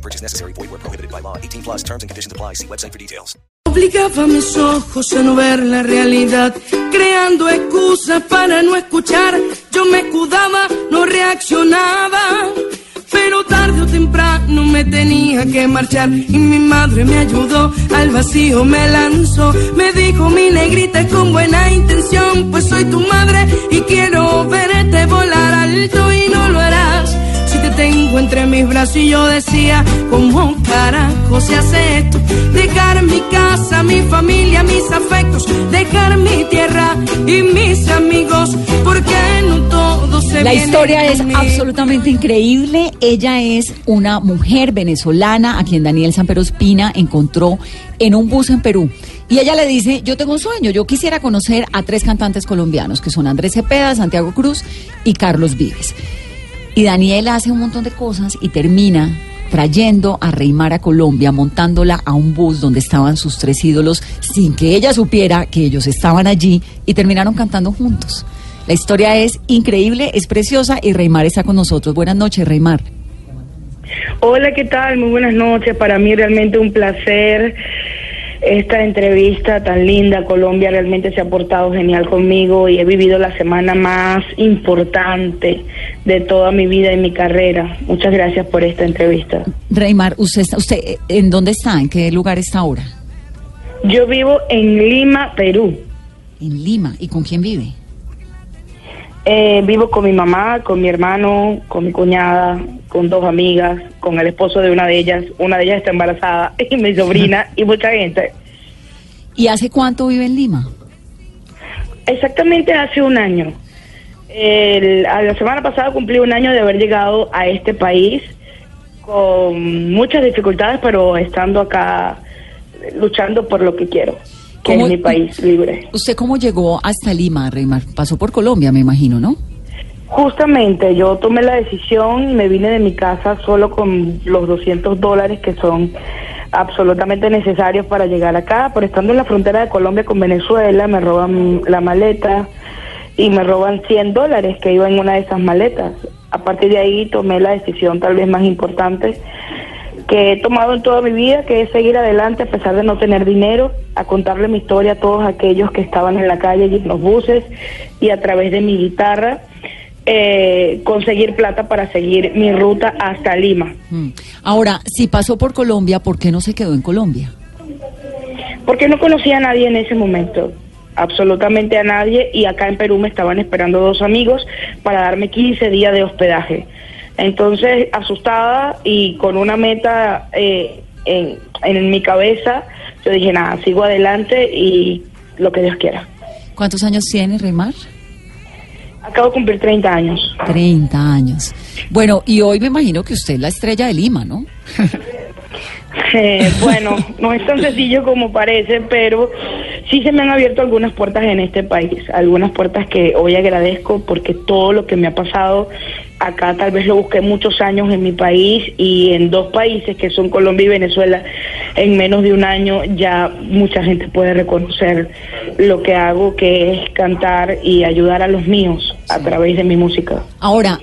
Purchase necessary. Void where prohibited by law. 18 plus terms and conditions apply. See website for details. Obligaba mis ojos a no ver la realidad, creando excusas para no escuchar. Yo me escudaba, no reaccionaba. Pero tarde o temprano me tenía que marchar y mi madre me ayudó, al vacío me lanzó, me dijo mi negrita con buena intención, pues soy tu madre y quiero entre mis brazos y yo decía, ¿cómo carajo se hace esto? Dejar mi casa, mi familia, mis afectos, dejar mi tierra y mis amigos, porque no todo se La historia es conmigo. absolutamente increíble. Ella es una mujer venezolana a quien Daniel Sanpero Espina encontró en un bus en Perú. Y ella le dice, yo tengo un sueño, yo quisiera conocer a tres cantantes colombianos, que son Andrés Cepeda, Santiago Cruz y Carlos Vives. Y Daniel hace un montón de cosas y termina trayendo a Reymar a Colombia, montándola a un bus donde estaban sus tres ídolos, sin que ella supiera que ellos estaban allí y terminaron cantando juntos. La historia es increíble, es preciosa y Reymar está con nosotros. Buenas noches, Reymar. Hola, ¿qué tal? Muy buenas noches. Para mí realmente un placer esta entrevista tan linda. Colombia realmente se ha portado genial conmigo y he vivido la semana más importante de toda mi vida y mi carrera. Muchas gracias por esta entrevista. Reymar, usted, está- usted ¿en dónde está? ¿En qué lugar está ahora? Yo vivo en Lima, Perú. En Lima. ¿Y con quién vive? Eh, vivo con mi mamá, con mi hermano, con mi cuñada, con dos amigas, con el esposo de una de ellas. Una de ellas está embarazada y mi sobrina y mucha gente. ¿Y hace cuánto vive en Lima? Exactamente hace un año. El- la semana pasada cumplí un año de haber llegado a este país con muchas dificultades, pero estando acá luchando por lo que quiero, que ¿Cómo- es mi país libre. ¿Usted cómo llegó hasta Lima, Reymar? Pasó por Colombia, me imagino, ¿no? Justamente yo tomé la decisión y me vine de mi casa solo con los 200 dólares que son absolutamente necesarios para llegar acá, pero estando en la frontera de Colombia con Venezuela me roban la maleta y me roban 100 dólares que iba en una de esas maletas. A partir de ahí tomé la decisión tal vez más importante que he tomado en toda mi vida, que es seguir adelante a pesar de no tener dinero, a contarle mi historia a todos aquellos que estaban en la calle y en los buses y a través de mi guitarra eh, conseguir plata para seguir mi ruta hasta Lima. Mm. Ahora, si pasó por Colombia, ¿por qué no se quedó en Colombia? Porque no conocía a nadie en ese momento, absolutamente a nadie, y acá en Perú me estaban esperando dos amigos para darme 15 días de hospedaje. Entonces, asustada y con una meta eh, en, en mi cabeza, yo dije, nada, sigo adelante y lo que Dios quiera. ¿Cuántos años tiene, Reymar? Acabo de cumplir 30 años. 30 años. Bueno, y hoy me imagino que usted es la estrella de Lima, ¿no? Eh, bueno, no es tan sencillo como parece, pero sí se me han abierto algunas puertas en este país, algunas puertas que hoy agradezco porque todo lo que me ha pasado acá tal vez lo busqué muchos años en mi país y en dos países que son Colombia y Venezuela, en menos de un año ya mucha gente puede reconocer lo que hago, que es cantar y ayudar a los míos a través de mi música. Ahora,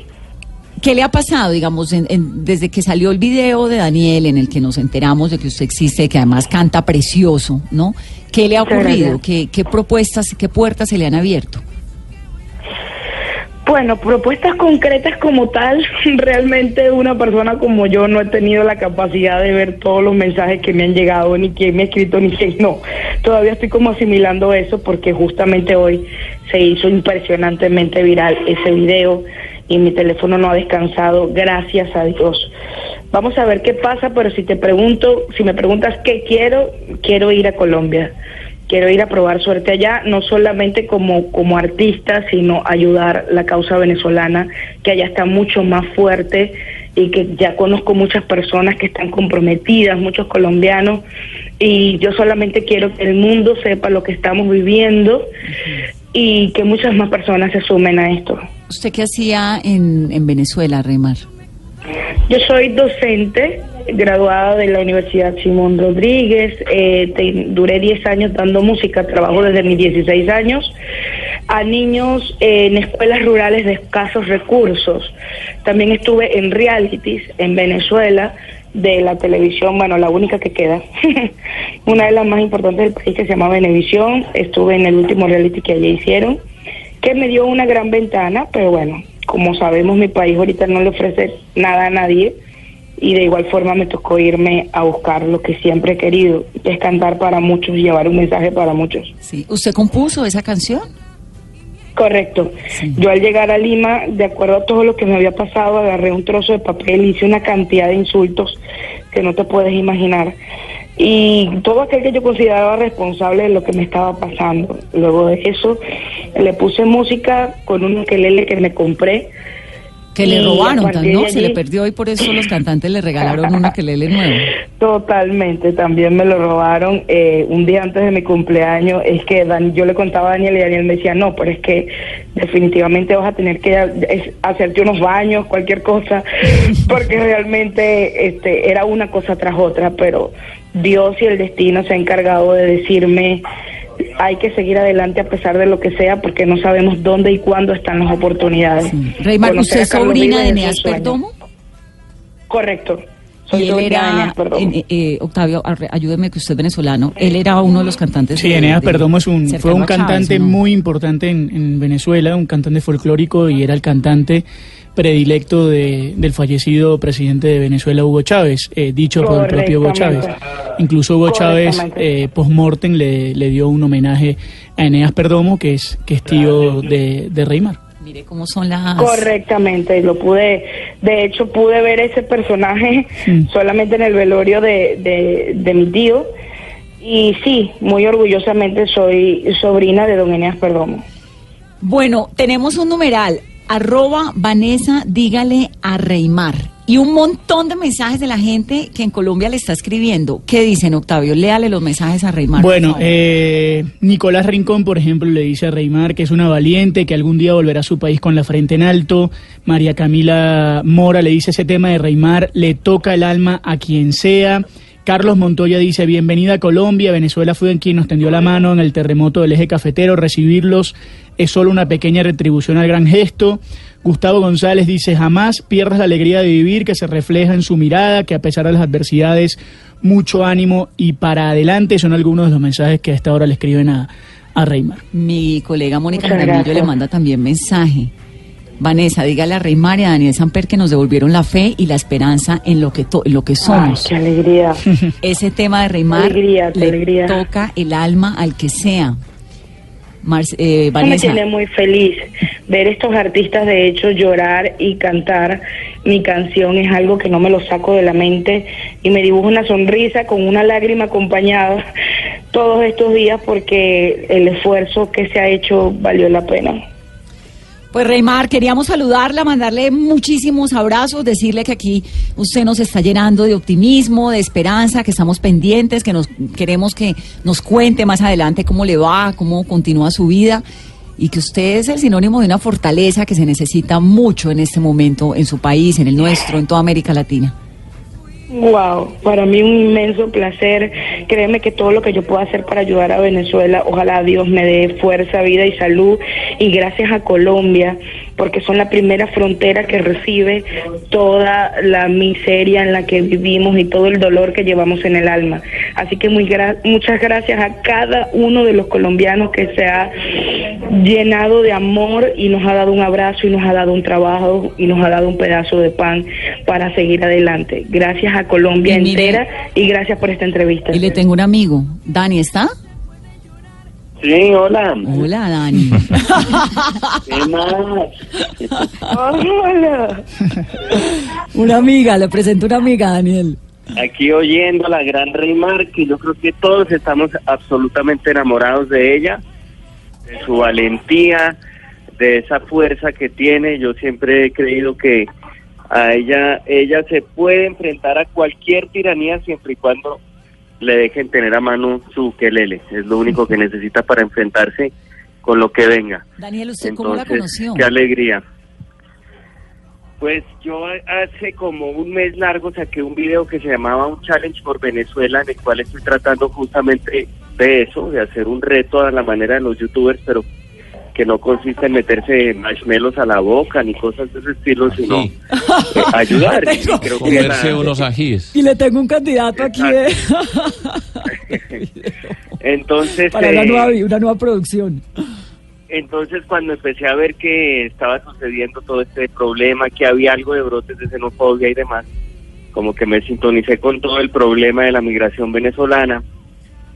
¿qué le ha pasado, digamos, en- en- desde que salió el video de Daniel en el que nos enteramos de que usted existe, que además canta precioso, ¿no? ¿Qué le ha ocurrido? ¿Qué, qué propuestas, qué puertas se le han abierto? Bueno, propuestas concretas como tal, realmente una persona como yo no he tenido la capacidad de ver todos los mensajes que me han llegado, ni quién me ha escrito, ni quién no. Todavía estoy como asimilando eso porque justamente hoy se hizo impresionantemente viral ese video y mi teléfono no ha descansado, gracias a Dios. Vamos a ver qué pasa, pero si te pregunto, si me preguntas qué quiero, quiero ir a Colombia. Quiero ir a probar suerte allá, no solamente como, como artista, sino ayudar la causa venezolana, que allá está mucho más fuerte y que ya conozco muchas personas que están comprometidas, muchos colombianos, y yo solamente quiero que el mundo sepa lo que estamos viviendo y que muchas más personas se sumen a esto. ¿Usted qué hacía en, en Venezuela, Reymar? Yo soy docente, graduada de la Universidad Simón Rodríguez, eh, te- duré 10 años dando música, trabajo desde mis 16 años a niños eh, en escuelas rurales de escasos recursos. También estuve en realities en Venezuela de la televisión, bueno, la única que queda, una de las más importantes del país que se llama Venevisión. Estuve en el último reality que allí hicieron, que me dio una gran ventana, pero bueno, como sabemos, mi país ahorita no le ofrece nada a nadie y de igual forma me tocó irme a buscar lo que siempre he querido, que es cantar para muchos, llevar un mensaje para muchos. Sí. ¿Usted compuso esa canción? Correcto. Sí. Yo al llegar a Lima, de acuerdo a todo lo que me había pasado, agarré un trozo de papel, hice una cantidad de insultos que no te puedes imaginar. Y todo aquel que yo consideraba responsable de lo que me estaba pasando. Luego de eso, le puse música con un ukelele que me compré. Que le robaron, ¿no? Se le perdió y por eso los cantantes le regalaron una que le nuevo. Totalmente, también me lo robaron eh, un día antes de mi cumpleaños. Es que Dan- yo le contaba a Daniel y Daniel me decía, no, pero es que definitivamente vas a tener que es- hacerte unos baños, cualquier cosa, porque realmente este, era una cosa tras otra, pero Dios y el destino se ha encargado de decirme, hay que seguir adelante a pesar de lo que sea, porque no sabemos dónde y cuándo están las oportunidades. Sí. Reymar, ¿usted es sobrina de sueño. Perdomo? Correcto. Soy Y él era, Eneas Perdomo. en- eh, Octavio, arre- ayúdeme que usted es venezolano, él era uno de los cantantes. Sí, de- Eneas Perdomo es un, fue un Chávez, cantante ¿no? muy importante en, en Venezuela, un cantante folclórico y era el cantante predilecto de- del fallecido presidente de Venezuela, Hugo Chávez, eh, dicho por el propio Hugo Chávez. Incluso Hugo Chávez, eh, post-mortem, le, le dio un homenaje a Eneas Perdomo, que es, que es tío de, de Reymar. Mire cómo son las... Correctamente, lo pude, de hecho pude ver ese personaje Mm. solamente en el velorio de, de, de mi tío y sí, muy orgullosamente soy sobrina de don Eneas Perdomo. Bueno, tenemos un numeral, arroba Vanessa, dígale a Reymar. Y un montón de mensajes de la gente que en Colombia le está escribiendo. ¿Qué dicen, Octavio? Léale los mensajes a Reymar. Bueno, eh, Nicolás Rincón, por ejemplo, le dice a Reymar que es una valiente, que algún día volverá a su país con la frente en alto. María Camila Mora le dice ese tema de Reymar le toca el alma a quien sea. Carlos Montoya dice, bienvenida a Colombia, Venezuela fue en quien nos tendió la mano en el terremoto del eje cafetero, recibirlos es solo una pequeña retribución al gran gesto. Gustavo González dice, jamás pierdas la alegría de vivir que se refleja en su mirada, que a pesar de las adversidades, mucho ánimo y para adelante son algunos de los mensajes que a esta hora le escriben a, a Reymar. Mi colega Mónica Jaramillo le manda también mensaje. Vanessa, dígale a Reymar y a Daniel Samper que nos devolvieron la fe y la esperanza en lo que, to- en lo que Ay, somos. qué alegría. Ese tema de Alegría, le alegría. toca el alma al que sea. Marce- eh, Eso me Vanessa, tiene muy feliz. Ver estos artistas de hecho llorar y cantar mi canción es algo que no me lo saco de la mente y me dibuja una sonrisa con una lágrima acompañada todos estos días porque el esfuerzo que se ha hecho valió la pena. Pues Reymar, queríamos saludarla, mandarle muchísimos abrazos, decirle que aquí usted nos está llenando de optimismo, de esperanza, que estamos pendientes, que nos queremos que nos cuente más adelante cómo le va, cómo continúa su vida y que usted es el sinónimo de una fortaleza que se necesita mucho en este momento en su país, en el nuestro, en toda América Latina. Wow, para mí un inmenso placer. Créeme que todo lo que yo pueda hacer para ayudar a Venezuela, ojalá Dios me dé fuerza, vida y salud. Y gracias a Colombia, porque son la primera frontera que recibe toda la miseria en la que vivimos y todo el dolor que llevamos en el alma. Así que muy gra- muchas gracias a cada uno de los colombianos que se ha llenado de amor y nos ha dado un abrazo y nos ha dado un trabajo y nos ha dado un pedazo de pan para seguir adelante. Gracias a Colombia Y mire- entera y gracias por esta entrevista. Y le tengo un amigo, Dani, ¿está? Sí, hola. Hola, Dani. ¿Qué más? Hola. una amiga, le presento una amiga, Daniel. Aquí oyendo a la gran Reymar, que yo creo que todos estamos absolutamente enamorados de ella, de su valentía, de esa fuerza que tiene. Yo siempre he creído que a ella, ella se puede enfrentar a cualquier tiranía siempre y cuando le dejen tener a mano su quelele. Es lo único que necesita para enfrentarse con lo que venga. Daniel, ¿usted cómo la conoció? Qué alegría. Pues yo hace como un mes largo saqué un video que se llamaba Un Challenge por Venezuela, en el cual estoy tratando justamente de eso, de hacer un reto a la manera de los youtubers, pero que no consiste en meterse marshmallows a la boca ni cosas de ese estilo, sino eh, ayudar. Y creo que Comerse la- unos ajís. Y le tengo un candidato aquí de- Entonces, para una eh, nueva, una nueva producción. Entonces, cuando empecé a ver que estaba sucediendo todo este problema, que había algo de brotes de xenofobia y demás, como que me sintonicé con todo el problema de la migración venezolana.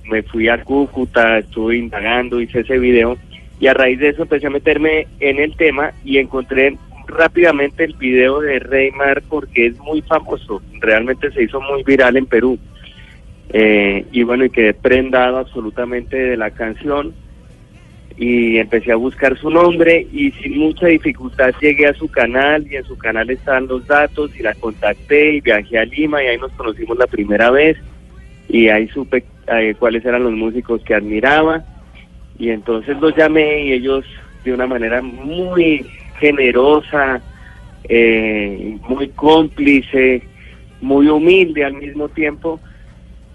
Me fui a Cúcuta, estuve indagando, hice ese video y a raíz de eso empecé a meterme en el tema y encontré rápidamente el video de Reymar porque es muy famoso, realmente se hizo muy viral en Perú. Eh, y bueno, y quedé prendado absolutamente de la canción y empecé a buscar su nombre y sin mucha dificultad llegué a su canal y en su canal estaban los datos y la contacté y viajé a Lima y ahí nos conocimos la primera vez y ahí supe eh, cuáles eran los músicos que admiraba y entonces los llamé y ellos de una manera muy generosa, eh, muy cómplice, muy humilde al mismo tiempo,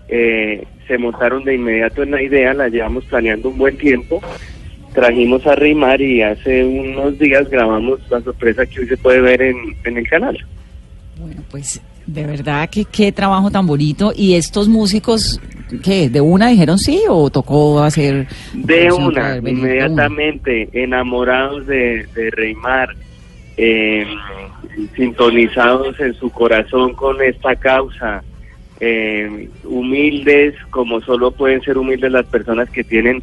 eh, se montaron de inmediato en la idea, la llevamos planeando un buen tiempo, trajimos a Reymar y hace unos días grabamos la sorpresa que hoy se puede ver en, en el canal. Bueno, pues de verdad que qué trabajo tan bonito. ¿Y estos músicos, qué? ¿De una dijeron sí o tocó hacer... De una. inmediatamente, enamorados de, de Reymar, eh, sintonizados en su corazón con esta causa, eh, humildes como solo pueden ser humildes las personas que tienen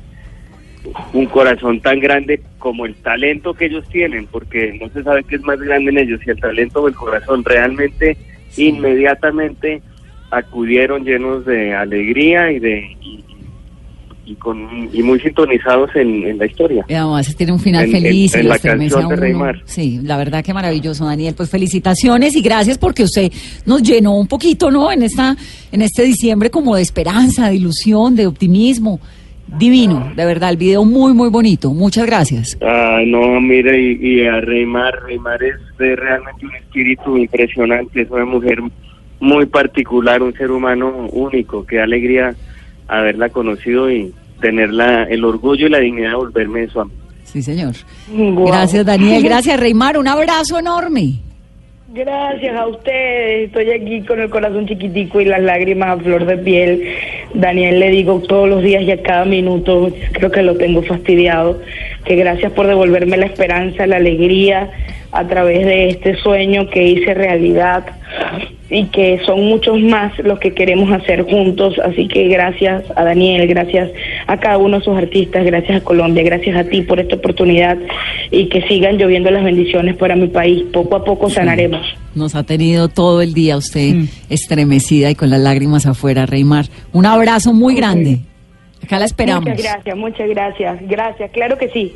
un corazón tan grande como el talento que ellos tienen, porque no se sabe qué es más grande en ellos, si el talento o el corazón. Realmente, inmediatamente acudieron llenos de alegría y de y, y con y muy sintonizados en, en la historia. Y además tiene un final En- feliz en- en la canción de. Reymar. Sí, la verdad que maravilloso, Daniel. Pues felicitaciones y gracias porque usted nos llenó un poquito, ¿no? En esta, en este diciembre como de esperanza, de ilusión, de optimismo. Divino, de verdad, el video muy, muy bonito. Muchas gracias. Ah, no, mire, y, y a Reymar, Reymar es de realmente un espíritu impresionante, es una mujer muy particular, un ser humano único, qué alegría haberla conocido y tener la, el orgullo y la dignidad de volverme su amigo. Sí, señor. Gracias, Daniel. Gracias, Reymar. Un abrazo enorme. Gracias a ustedes. Estoy aquí con el corazón chiquitico y las lágrimas a flor de piel. Daniel le digo todos los días y a cada minuto, creo que lo tengo fastidiado, que gracias por devolverme la esperanza, la alegría a través de este sueño que hice realidad y que son muchos más los que queremos hacer juntos. Así que gracias a Daniel, gracias a cada uno de sus artistas, gracias a Colombia, gracias a ti por esta oportunidad y que sigan lloviendo las bendiciones para mi país. Poco a poco sanaremos. Nos ha tenido todo el día usted Mm. estremecida y con las lágrimas afuera, Reymar. Un abrazo muy grande. Acá la esperamos. Muchas gracias, muchas gracias. Gracias, claro que sí.